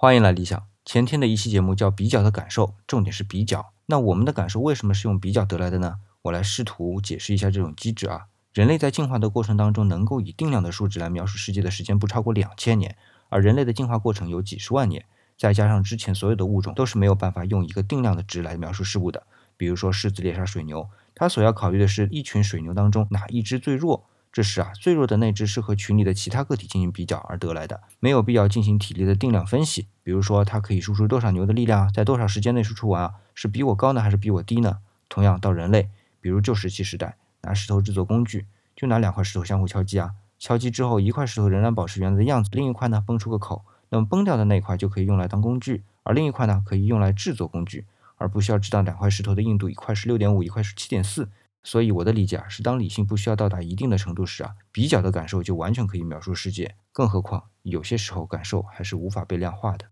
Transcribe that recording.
欢迎来理想。前天的一期节目叫比较的感受，重点是比较。那我们的感受为什么是用比较得来的呢？我来试图解释一下这种机制啊。人类在进化的过程当中，能够以定量的数值来描述世界的时间不超过两千年，而人类的进化过程有几十万年，再加上之前所有的物种都是没有办法用一个定量的值来描述事物的。比如说狮子猎杀水牛，它所要考虑的是一群水牛当中哪一只最弱。这时啊，最弱的那只是和群里的其他个体进行比较而得来的，没有必要进行体力的定量分析。比如说，它可以输出多少牛的力量，在多少时间内输出完啊？是比我高呢，还是比我低呢？同样到人类，比如旧石器时代，拿石头制作工具，就拿两块石头相互敲击啊，敲击之后，一块石头仍然保持原来的样子，另一块呢崩出个口，那么崩掉的那块就可以用来当工具，而另一块呢可以用来制作工具，而不需要知道两块石头的硬度，一块是六点五，一块是七点四。所以我的理解啊，是当理性不需要到达一定的程度时啊，比较的感受就完全可以描述世界。更何况有些时候感受还是无法被量化的。